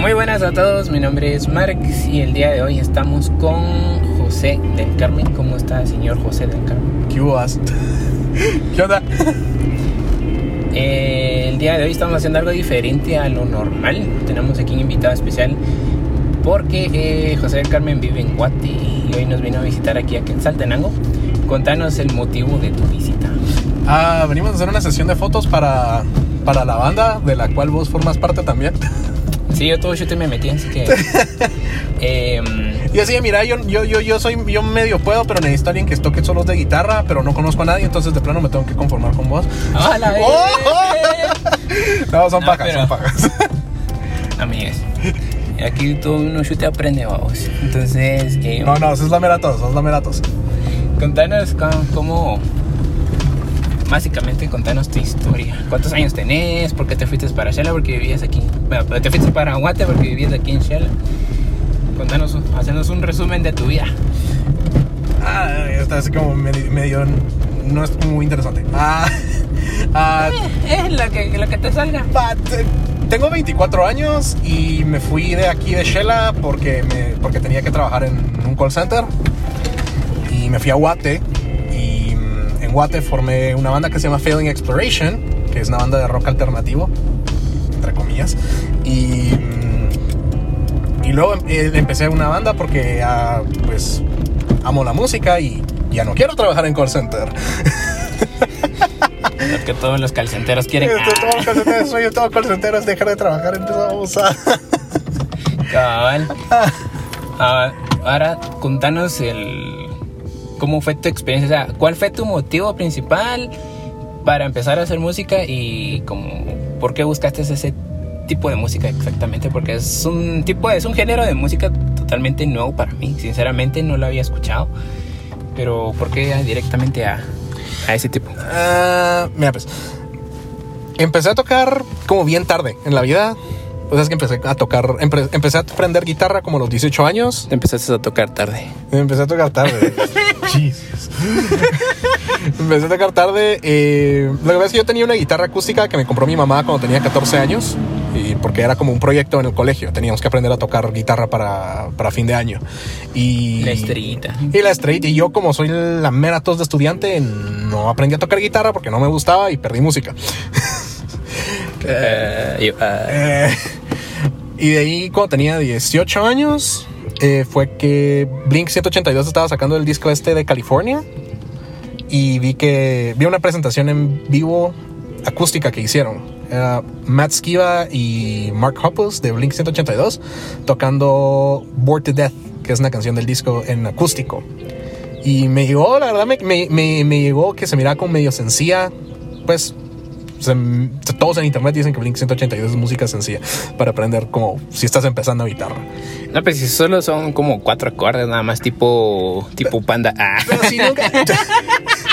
Muy buenas a todos, mi nombre es Marx y el día de hoy estamos con José del Carmen. ¿Cómo está, señor José del Carmen? ¿Qué hubo? ¿Qué onda? Eh, el día de hoy estamos haciendo algo diferente a lo normal. Tenemos aquí un invitado especial porque eh, José del Carmen vive en Guate y hoy nos vino a visitar aquí a Quetzaltenango. Contanos el motivo de tu visita. Ah, venimos a hacer una sesión de fotos para, para la banda de la cual vos formas parte también. Sí, yo todo te me metí, así que... eh, Y así, mira, yo, yo, yo, yo soy, yo medio puedo, pero necesito a alguien que toque solos de guitarra, pero no conozco a nadie, entonces de plano me tengo que conformar con vos. ¡Ah, la ¡Oh! No, son No, pero- son pajas. Amigas. Aquí todo uno chute aprende, vamos. Entonces, eh, No, no, eso es la meratos, eso es la meratos. contanos cómo, cómo- Básicamente, contanos tu historia. ¿Cuántos años tenés? ¿Por qué te fuiste para Shela? Porque vivías aquí. Bueno, te fuiste para Guate porque vivías aquí en Shela. Contanos, hacenos un resumen de tu vida. Ah, está así como medio, medio- no es muy interesante. Ah, ah, Eh, es la que, la que te salga. Tengo 24 años y me fui de aquí de Shela porque, me, porque tenía que trabajar en un call center. Y me fui a Guate. En Guate formé una banda que se llama Failing Exploration, que es una banda de rock alternativo, entre comillas. Y, mm, y luego eh, empecé una banda porque ah, pues amo la música y ya no quiero trabajar en call center. Lo que todos los calcenteros quieren. Yo todo call center, soy todo call center es dejar de trabajar en esa babosada. Cabal. Ah, ahora, contanos el cómo fue tu experiencia, o sea, cuál fue tu motivo principal para empezar a hacer música y como por qué buscaste ese tipo de música exactamente, porque es un tipo, es un género de música totalmente nuevo para mí. Sinceramente no lo había escuchado, pero ¿por qué directamente a, a ese tipo? Ah, mira, pues. Empecé a tocar como bien tarde en la vida. O sea, es que empecé a tocar. empe- empecé a aprender guitarra como a los 18 años. Te empezaste a tocar tarde. Empecé a tocar tarde. Jesus. empecé a tocar tarde. eh, lo que pasa es que yo tenía una guitarra acústica que me compró mi mamá cuando tenía 14 años. Y porque era como un proyecto en el colegio. Teníamos que aprender a tocar guitarra para, para fin de año. Y. La estrellita. Y la straight, y yo como soy la mera tos de estudiante, no aprendí a tocar guitarra porque no me gustaba y perdí música. Eh, ah, Eh, y de ahí cuando tenía 18 años, eh, fue que Blink 182 estaba sacando el disco este de California. Y vi que vi una presentación en vivo acústica que hicieron. Matt Skiba y Mark Hoppus de Blink 182 tocando Bored to Death, que es una canción del disco en acústico. Y me llegó, la verdad, me, me, me, me llegó que se miraba como medio sencilla. Pues se- todos en internet dicen que Blink 182 es música sencilla para aprender como si estás empezando a guitarra. No, pues si solo son como cuatro acordes, nada más tipo, tipo panda. Ah. Pero si nunca.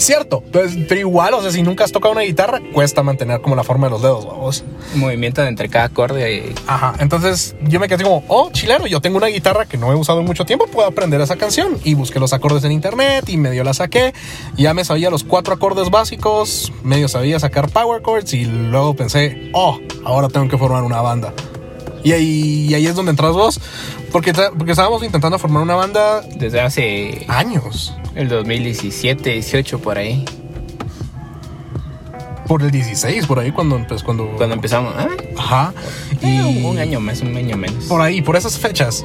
Cierto, pues, pero igual, o sea, si nunca has tocado una guitarra, cuesta mantener como la forma de los dedos, vamos. Movimiento de entre cada acorde. y- Ajá, entonces yo me quedé como, oh, chileno, yo tengo una guitarra que no he usado en mucho tiempo, puedo aprender esa canción. Y busqué los acordes en internet y medio la saqué. Ya me sabía los cuatro acordes básicos, medio sabía sacar power chords y luego pensé, oh, ahora tengo que formar una banda. Y ahí, y ahí es donde entras vos, porque, porque estábamos intentando formar una banda Desde hace años, el 2017, 18 por ahí. por el 16, por ahí cuando, pues, cuando, Cuando empezamos. Ah, Ajá. un, un año más, un año menos. Por ahí, por esas fechas.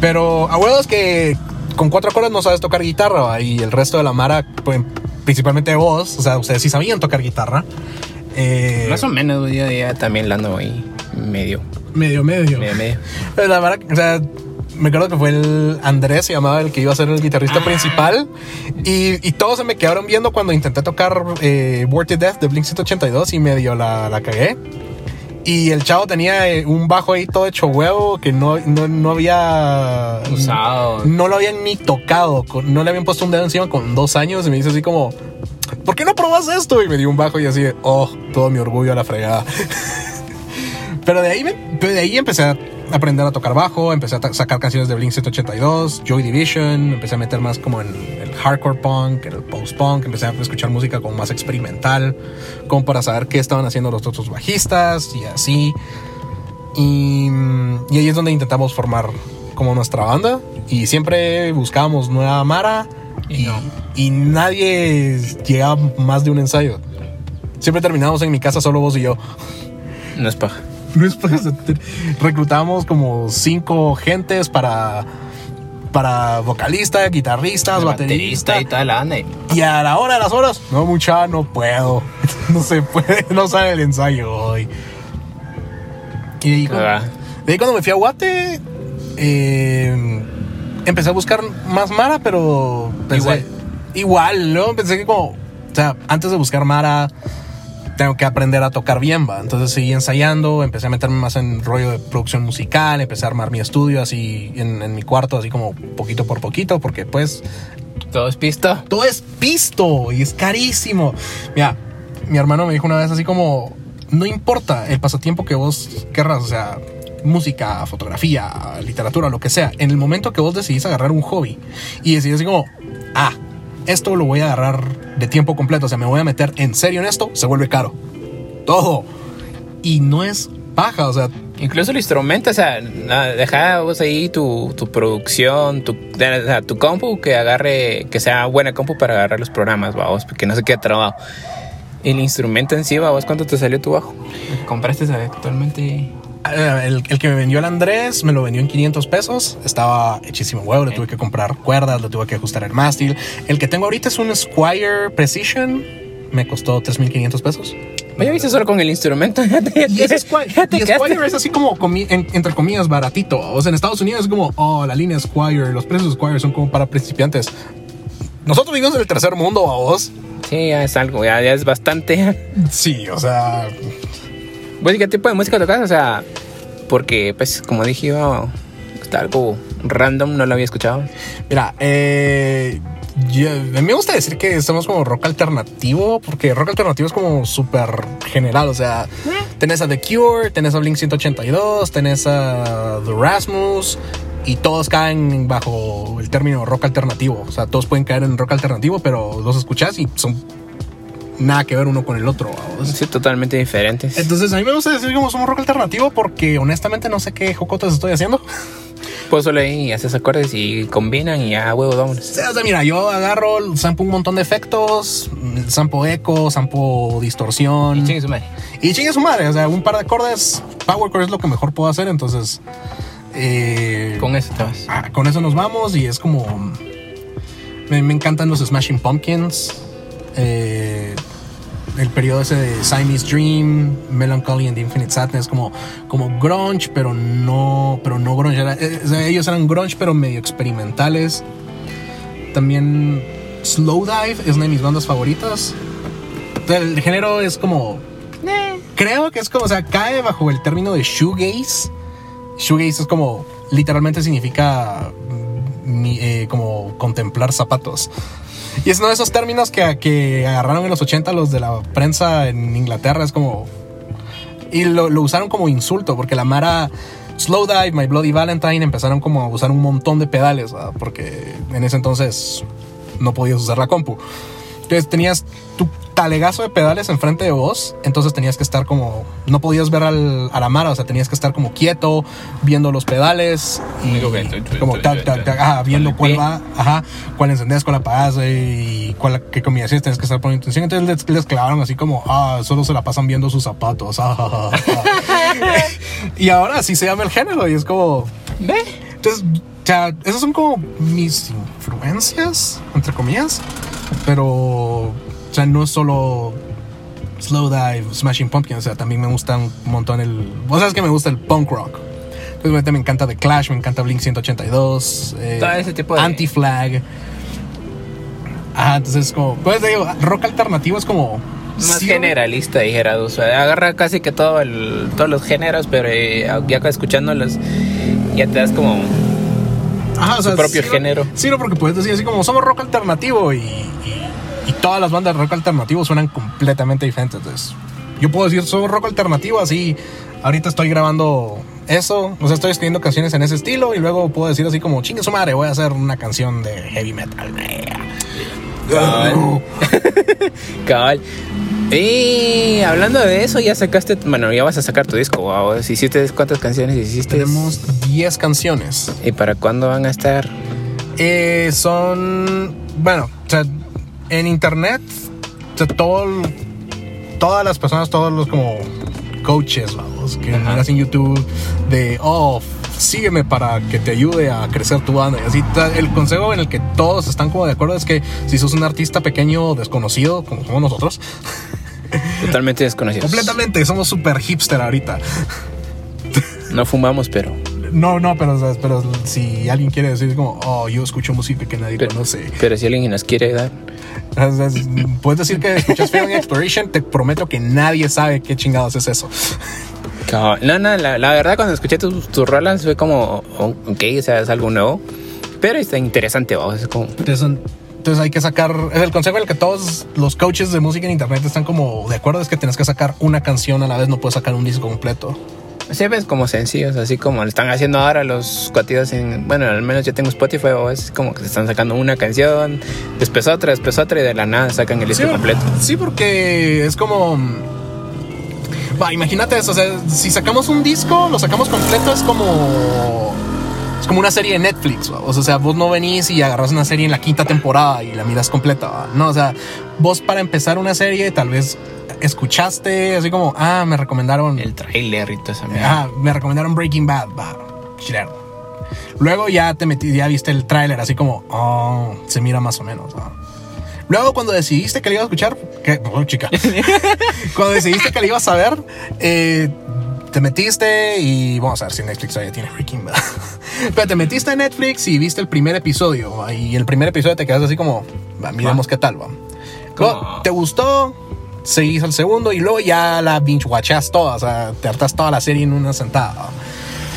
Pero a huevos que con cuatro acordes no sabes tocar guitarra ¿va? y el resto de la mara, pues, principalmente vos, o sea, ustedes sí sabían tocar guitarra. Eh, Más o menos, güey, yo ya también la ando ahí medio, medio, medio. medio, medio. Pero la mara, o sea, me acuerdo que fue el Andrés, se llamaba el que iba a ser el guitarrista Ah. principal. Y, y todos se me quedaron viendo cuando intenté tocar eh, Bored to Death de Blink 182 y medio la, la cagué. Y el chavo tenía eh, un bajo ahí todo hecho huevo que no, no, no había Usado. No lo habían ni tocado, no le habían puesto un dedo encima con dos años y me dice así como, ¿por qué no probas esto? Y me dio un bajo y así, oh, todo mi orgullo a la fregada. Pero de ahí, me- de ahí empecé a aprender a tocar bajo, empecé a sacar canciones de Blink 182, Joy Division, empecé a meter más como en el hardcore punk, en el post punk, empecé a escuchar música como más experimental, como para saber qué estaban haciendo los otros bajistas y así. Y, y ahí es donde intentamos formar como nuestra banda. Y siempre buscábamos nueva Mara. Y Y, no. y nadie llegaba más de un ensayo. Siempre terminábamos en mi casa solo vos y yo. No es paja. Reclutamos como cinco gentes para, para vocalista, guitarristas, baterista. y banda. Y a la hora de las horas, no, mucha, no puedo. No se puede, no sale el ensayo hoy. Y de ahí, cuando, Ah. de ahí cuando me fui a Guate, eh, empecé a buscar más Mara, pero pensé, Igual. igual, ¿no? Pensé que como, o sea, antes de buscar Mara, tengo que aprender a tocar bien, va. Entonces seguí ensayando, empecé a meterme más en rollo de producción musical, empecé a armar mi estudio así en, en mi cuarto, así como poquito por poquito, porque pues Todo es pisto. todo es pisto y es carísimo. Mira, mi hermano me dijo una vez así como, no importa el pasatiempo que vos querrás, o sea, música, fotografía, literatura, lo que sea, en el momento que vos decidís agarrar un hobby y decidís así como, ah, esto lo voy a agarrar de tiempo completo, o sea, me voy a meter en serio en esto, se vuelve caro. Todo. Y no es paja, o sea, Incluso el instrumento, o sea, deja vos ahí tu, tu producción, tu, o sea, tu compu que agarre, que sea buena compu para agarrar los programas, vamos, que no se quede trabado. El instrumento en sí, vos, ¿cuánto te salió tu bajo? ¿Compraste actualmente? Eh, El, el que me vendió el Andrés me lo vendió en 500 pesos. Estaba hechísimo huevo. Le tuve que comprar cuerdas, le tuve que ajustar el mástil. El que tengo ahorita es un Squire Precision. Me costó 3.500 pesos. Oye, viste solo con el instrumento. Ya te, Y ese Squire, ya te y quedaste. Squire es así como, comi- en- entre comillas, baratito. O sea, en Estados Unidos es como, oh, la línea Squire, los precios Squire son como para principiantes. Nosotros vivimos en el tercer mundo, a vos. Sí, ya es algo, ya, ya es bastante. Sí, o sea, ¿Vos y qué tipo de música tocas? O sea, porque, pues, como dije está algo random, no lo había escuchado. Mira, eh, yo- a mí me gusta decir que estamos como rock alternativo, porque rock alternativo es como súper general, o sea, tenés a The Cure, tenés a Blink 182, tenés a The Rasmus, y todos caen bajo el término rock alternativo, o sea, todos pueden caer en rock alternativo, pero los escuchás y son nada que ver uno con el otro. ¿vamos? Sí, totalmente diferentes. Entonces, a mí me gusta decir como somos rock alternativo porque honestamente no sé qué jocotas estoy haciendo. Pues solo ahí haces acordes y combinan y ya, huevo, vámonos. O sea, mira, yo agarro, sampo un montón de efectos, sampo eco, sampo distorsión. Y chingue su madre. Y chingue su madre, o sea, un par de acordes, power chord es lo que mejor puedo hacer, entonces eh, Con eso te vas. ah, con eso nos vamos y es como... Me, me encantan los Smashing Pumpkins, eh, el periodo ese de Siamese Dream, Melancholy and the Infinite Sadness, como, como grunge, pero no, pero no grunge. Era- eh, ellos eran grunge, pero medio experimentales. También Slowdive es una de mis bandas favoritas. El género es como. Creo que es como, o sea, cae bajo el término de shoegaze. Shoegaze es como, literalmente significa mm, eh, como contemplar zapatos. Y es uno de esos términos que, que agarraron en los 80 los de la prensa en Inglaterra. Es como. Y lo, usaron como insulto, porque la Mara Slowdive, My Bloody Valentine empezaron como a usar un montón de pedales, porque en ese entonces no podías usar la compu. Entonces tenías talegazo de pedales enfrente de vos, entonces tenías que estar como, no podías ver al, a la Mara, o sea, tenías que estar como quieto, viendo los pedales y como tu, tac, tu, tac, tu, tac, ajá, viendo cuál va, ajá, cuál encendías, cuál apagás y cuál, qué combinaciones tienes que estar poniendo atención. Entonces les, les clavaron así como, ah, solo se la pasan viendo sus zapatos. ah, ah, ah, ah. y ahora sí se llama el género y es como, ¿Ve? entonces, o sea, esas son como mis influencias, entre comillas, pero, sea, no es solo Slowdive, Smashing Pumpkins, o sea, también me gusta un montón el, vos sabes que me gusta el punk rock. Entonces, obviamente me encanta The Clash, me encanta Blink 182, eh, Todo ese tipo de- Anti-Flag. Ajá, entonces como, pues digo, rock alternativo es como... Más sí, generalista, dijera. O sea, agarra casi que todo el, todos los géneros, pero eh, ya escuchándolos, ya te das como. Ajá, o su propio sí, género. Sí, no, porque puedes decir así como somos rock alternativo y, y- y todas las bandas de rock alternativo suenan completamente diferentes. Entonces, yo puedo decir somos rock alternativo así. Ahorita estoy grabando eso, o sea, estoy escribiendo canciones en ese estilo y luego puedo decir así como chingue su madre, voy a hacer una canción de heavy metal. Cabal. Cabal. Y hablando de eso, ya sacaste, bueno, ya vas a sacar tu disco, wow. Si hiciste cuántas canciones hiciste. Tenemos 10 canciones. ¿Y para cuándo van a estar? Eh, son, bueno, o sea, en internet, todo, todas las personas, todos los como coaches, vamos, que Ajá. miras en YouTube de, oh, sígueme para que te ayude a crecer tu banda. Y así, el consejo en el que todos están como de acuerdo es que si sos un artista pequeño desconocido, como somos nosotros, Totalmente desconocidos. completamente, somos super hipster ahorita. No fumamos, pero. No, no, pero, pero si alguien quiere decir como, oh, yo escucho música que nadie Pero, conoce. pero si alguien nos quiere dar. O sea, es- Puedes decir que escuchas Feeling Exploration, te prometo que nadie sabe qué chingados es eso. No, no, la, la verdad cuando escuché tus, tus rolas fue como, ok, o sea, es algo nuevo. Pero está interesante. Es como. Entonces, entonces hay que sacar, es el consejo en el que todos los coaches de música en internet están como de acuerdo, es que tienes que sacar una canción a la vez, no puedes sacar un disco completo. Se ves como sencillos, así como lo están haciendo ahora los cuatidos en. Bueno, al menos yo tengo Spotify, o es como que se están sacando una canción, después otra, después otra, y de la nada sacan el disco sí, completo. Sí, porque es como... Va, imagínate eso, o sea, si sacamos un disco, lo sacamos completo, es como... Es como una serie de Netflix, ¿va? o sea, vos no venís y agarras una serie en la quinta temporada y la miras completa, ¿va? no, o sea, vos para empezar una serie tal vez escuchaste así como, ah, me recomendaron... El trailer y todo eso. Ah, me recomendaron Breaking Bad, va, chilero. Luego ya te metí, ya viste el tráiler, así como, oh, se mira más o menos. ¿no? Luego cuando decidiste que le ibas a escuchar, que, oh, chica, cuando decidiste que le ibas a ver, eh, te metiste y vamos a ver si Netflix todavía tiene Breaking Bad. Pero te metiste en Netflix y viste el primer episodio y el primer episodio te quedas así como, miremos qué tal, va. ¿Te gustó? Seguís al segundo y luego ya la binge watchas toda, o sea, te hartas toda la serie en una sentada.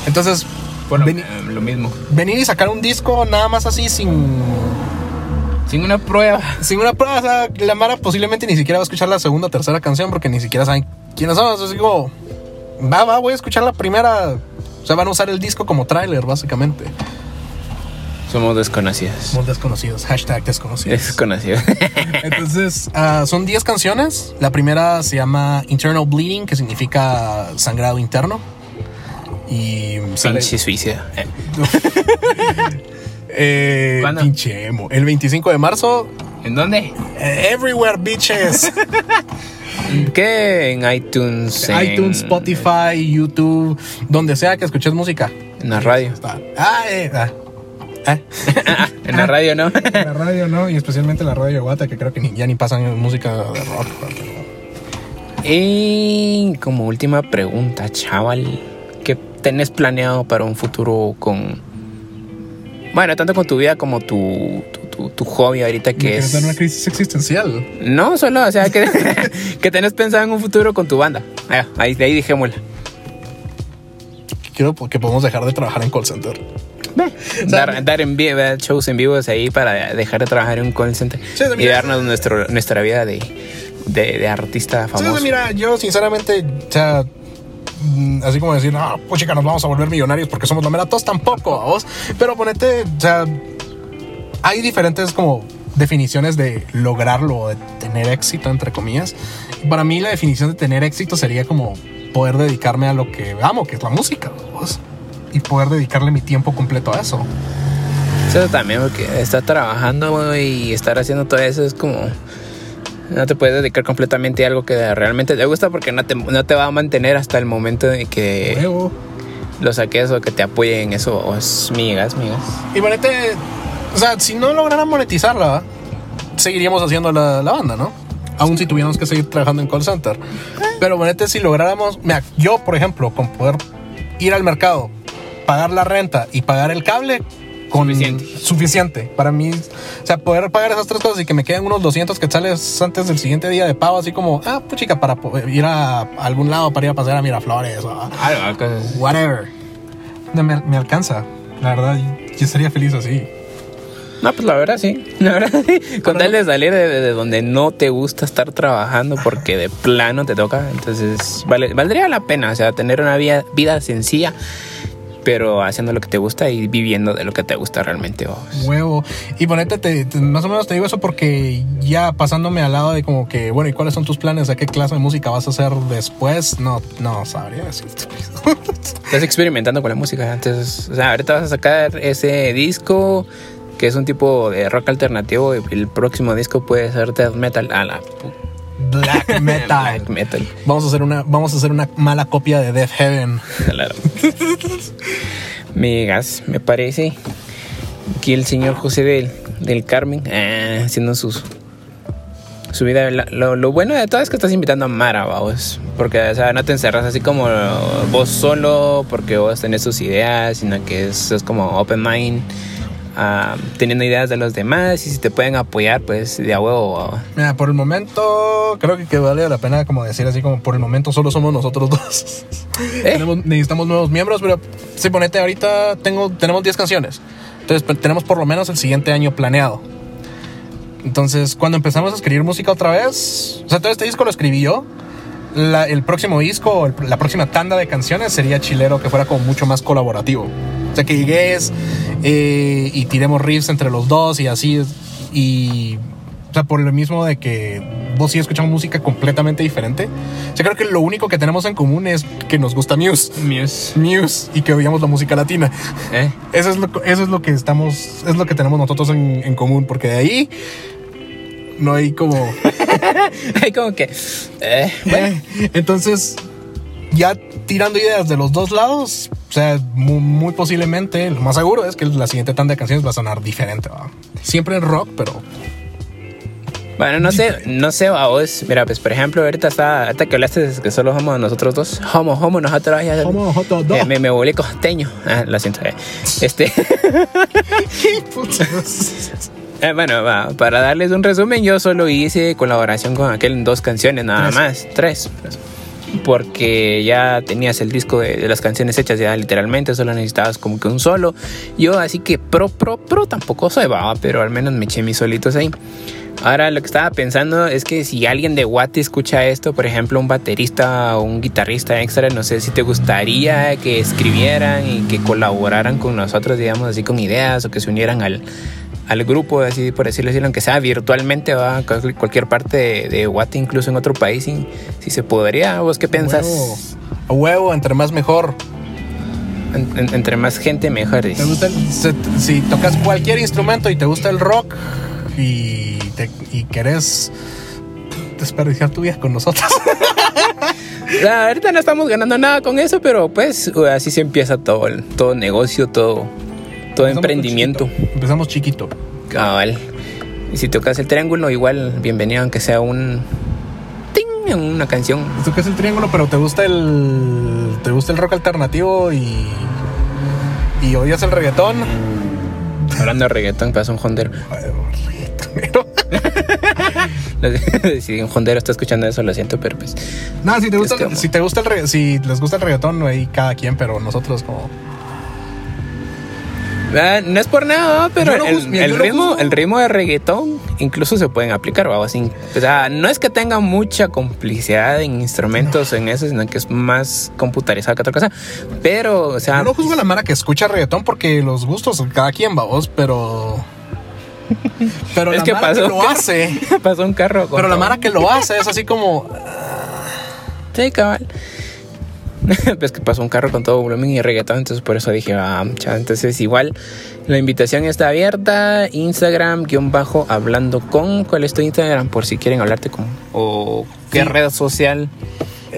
Entonces, veni- eh, lo mismo. venir y sacar un disco nada más así sin, Sin una prueba. sin una prueba, o sea, la Mara posiblemente ni siquiera va a escuchar la segunda o tercera canción porque ni siquiera saben quiénes son. Así como, va, va, voy a escuchar la primera. O sea, van a usar el disco como tráiler, básicamente. Somos desconocidos. Somos desconocidos, hashtag desconocidos. Desconocidos. Entonces, ah, son 10 canciones. La primera se llama Internal Bleeding, que significa sangrado interno. Y. Pinche suicida. Eh, ¿Cuándo? pinche emo. El 25 de marzo. ¿En dónde? Everywhere, bitches. ¿Qué? En iTunes. en- iTunes, Spotify, YouTube, donde sea que escuches música. En la radio. Está. Ah, eh, ah. Ah. en la radio, ¿no? La radio, ¿no? Y especialmente la radio de Guata, que creo que ni- ya ni pasan música de rock. y como última pregunta, chaval. ¿Qué tenés planeado para un futuro con. Bueno, tanto con tu vida como tu, tu, tu- tu hobby ahorita que ¿Quieres dar una es. crisis existencial? No, solo, o sea, que, que tenés pensado en un futuro con tu banda. Ah, Ahí, ahí dejémosla. Quiero que podamos dejar de trabajar en call center. Dar, dar en vivo, shows en vivos ahí para dejar de trabajar en un call center Sí, y darnos nuestro, nuestra vida de, de, de artista Sí, famoso. mira, yo sinceramente, o sea, mm, así como decir, ah, pues chica, nos vamos a volver millonarios porque somos la mera tos, tampoco, vos. Pero ponete, o sea, hay diferentes como definiciones de lograrlo, o de tener éxito, entre comillas. Para mí la definición de tener éxito sería como poder dedicarme a lo que amo, que es la música, vos. Y poder dedicarle mi tiempo completo a eso. Eso también, porque estar trabajando y estar haciendo todo eso es como. No te puedes dedicar completamente a algo que realmente te gusta porque no te, no te va a mantener hasta el momento de que lo saques o que te apoyen en eso. O es migas, migas. Y ponete, o sea, si no lograran monetizarla, seguiríamos haciendo la, la banda, ¿no? Aún si tuviéramos que seguir trabajando en call center. Pero ponete, si lográramos, mira, yo, por ejemplo, con poder ir al mercado, pagar la renta y pagar el cable, con Suficiente. suficiente para mí. O sea, poder pagar esas tres cosas y que me queden unos 200 quetzales antes del siguiente día de pago, así como, ah, pues chica, para ir a algún lado, para ir a pasear a Miraflores, o a- Algo, cosas. whatever. No, me, me alcanza. La verdad, yo estaría feliz así. No, pues la verdad sí. La verdad sí. Con tal de salir de, de donde no te gusta estar trabajando porque de plano te toca. Entonces, vale, valdría la pena. O sea, tener una vida, vida sencilla. Pero haciendo lo que te gusta y viviendo de lo que te gusta realmente. Huevo. Y ponete, te- te- más o menos te digo eso porque ya pasándome al lado de como que, bueno, ¿y cuáles son tus planes? ¿A qué clase de música vas a hacer después? No, no sabría decirte. Estás experimentando con la música. Entonces, o sea, ahorita vas a sacar ese disco que es un tipo de rock alternativo y el próximo disco puede ser death metal. A la Black metal. Black metal. Vamos a hacer una, vamos a hacer una mala copia de Death Heaven. Migas, me parece que el señor José del, del Carmen ah, haciendo sus su vida. Lo, lo bueno de todo es que estás invitando a Mara, vamos. Porque, o sea, no te encerras así como vos solo, porque vos tenés tus ideas, sino que es, es como open mind, ah, teniendo ideas de los demás. Y si te pueden apoyar, pues de a huevo. Mira, por el momento, creo que, que vale la pena como decir así como por el momento solo somos nosotros dos. Eh. Tenemos- necesitamos nuevos miembros, pero sí, ponete, ahorita tengo, tenemos 10 canciones. Entonces pues, tenemos por lo menos el siguiente año planeado. Entonces, cuando empezamos a escribir música otra vez, o sea, todo este disco lo escribí yo. La- el próximo disco, el- la próxima tanda de canciones sería chilero, que fuera como mucho más colaborativo. O sea, que llegues eh, y tiremos riffs entre los dos y así. Y, o sea, por lo mismo de que vos y yo escuchamos música completamente diferente. O sea, creo que lo único que tenemos en común es que nos gusta Muse. Muse. Muse y que oíamos la música latina. ¿Eh? Eso es lo, eso es lo que estamos, es lo que tenemos nosotros en, en común, porque de ahí no hay como... Hay como que. eh, bueno. Entonces, ya tirando ideas de los dos lados, o sea, muy, muy posiblemente, lo más seguro es que la siguiente tanda de canciones va a sonar diferente. ¿va? Siempre en rock, pero... Bueno, no sé, no sé a vos. Mira, pues por ejemplo, ahorita está, ahorita que hablaste de que solo somos nosotros dos. Homo, homo, nosotros ya. Homo, nosotros dos. Eh, me, me volví costeño. Ah, lo siento. eh. Este. eh, bueno, para darles un resumen, yo solo hice colaboración con aquel en dos canciones, nada Tres. más. Tres. Porque ya tenías el disco de, de las canciones hechas ya literalmente, solo necesitabas como que un solo. Yo así que pro, pro, pro tampoco soy, va, pero al menos me eché mis solitos ahí. Ahora lo que estaba pensando es que si alguien de Guate escucha esto, por ejemplo un baterista o un guitarrista extra, no sé si te gustaría que escribieran y que colaboraran con nosotros, digamos así con ideas o que se unieran al, al grupo, así por decirlo así, aunque sea virtualmente, va cual- cualquier parte de, de Guate, incluso en otro país, si, si se podría. ¿Vos qué piensas? Huevo. A huevo, entre más mejor. En- en- entre más gente mejor. ¿Te gusta el- se- si tocas cualquier instrumento y te gusta el rock y, te- y querés desperdiciar tu vida con nosotros. La verdad no estamos ganando nada con eso, pero pues así se empieza todo, el- todo negocio, todo, todo Empezamos emprendimiento. chiquito. Empezamos chiquito. Cabal. Y si tocas el triángulo, igual bienvenido aunque sea un ting una canción. Tocas el triángulo, pero te gusta el te gusta el rock alternativo y y odias el reggaetón. Hablando de reggaetón, pasa un hondero. Pero- si un hondero está escuchando eso, lo siento, pero pues. No, si te gusta, si te gusta el si les gusta el reggaetón, ahí cada quien, pero nosotros como ah, no es por nada, pero no el, no ritmo, el ritmo de reggaetón incluso se pueden aplicar, ¿va? Sin- o sea, no es que tenga mucha complicidad en instrumentos en eso, sino que es más computarizado que otra cosa. Pero, o sea, Yo no juzgo a la mara que escucha reggaetón porque los gustos cada quien va vos, pero pero Es la que mara pasó que lo hace, pasó un carro. con pero la mara que lo hace es así como Sí, cabal. pues que pasó un carro con todo volumen y reggaetón, entonces por eso dije, ah, cha, entonces igual la invitación está abierta, Instagram, guion bajo, hablando con, ¿cuál es tu Instagram? Por si quieren hablarte con, o qué Sí. red social.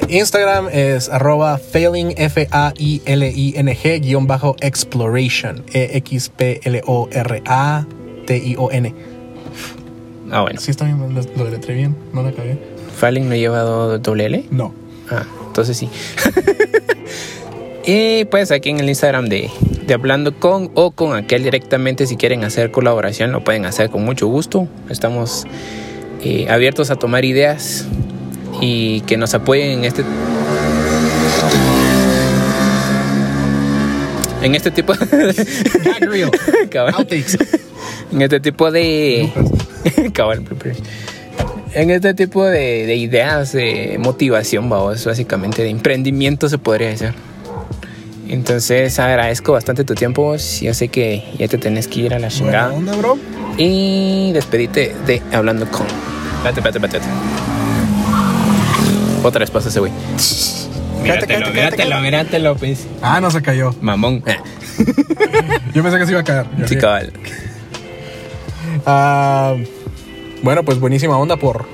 Instagram es arroba failing F A I L I N G guion bajo exploration E X P L O R A T I O N. Ah, bueno, Sí está bien, lo, lo deletré bien, no la cagué. Falling no lleva do- doble L. No. Ah, entonces sí. y pues aquí en el Instagram de, de Hablando con o con aquel directamente, si quieren hacer colaboración, lo pueden hacer con mucho gusto. Estamos eh, abiertos a tomar ideas y que nos apoyen en este. En este tipo. Outtakes. en este tipo de en este tipo de, de ideas de motivación vamos básicamente de emprendimiento se podría decir Entonces agradezco bastante tu tiempo. Yo sé que ya te tenés que ir a la Buena chingada. onda, bro. Y despedite de Hablando con. Espérate, espérate, espérate. Otra vez pasa ese güey. Míratelo, míratelo, míratelo, pues. Ah, no se cayó. Mamón. Yo pensé que se iba a caer. Sí. cabal. Ah, bueno, pues buenísima onda por,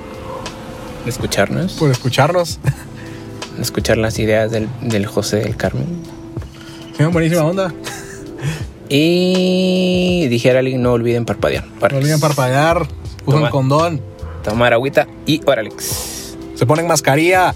Escucharnos. por escucharnos. Escuchar las ideas del, del José del Carmen. Buenísima onda. Y dijera alguien, no olviden parpadear. No olviden parpadear. Toma. condón. Tomar agüita y órale. Se ponen mascarilla.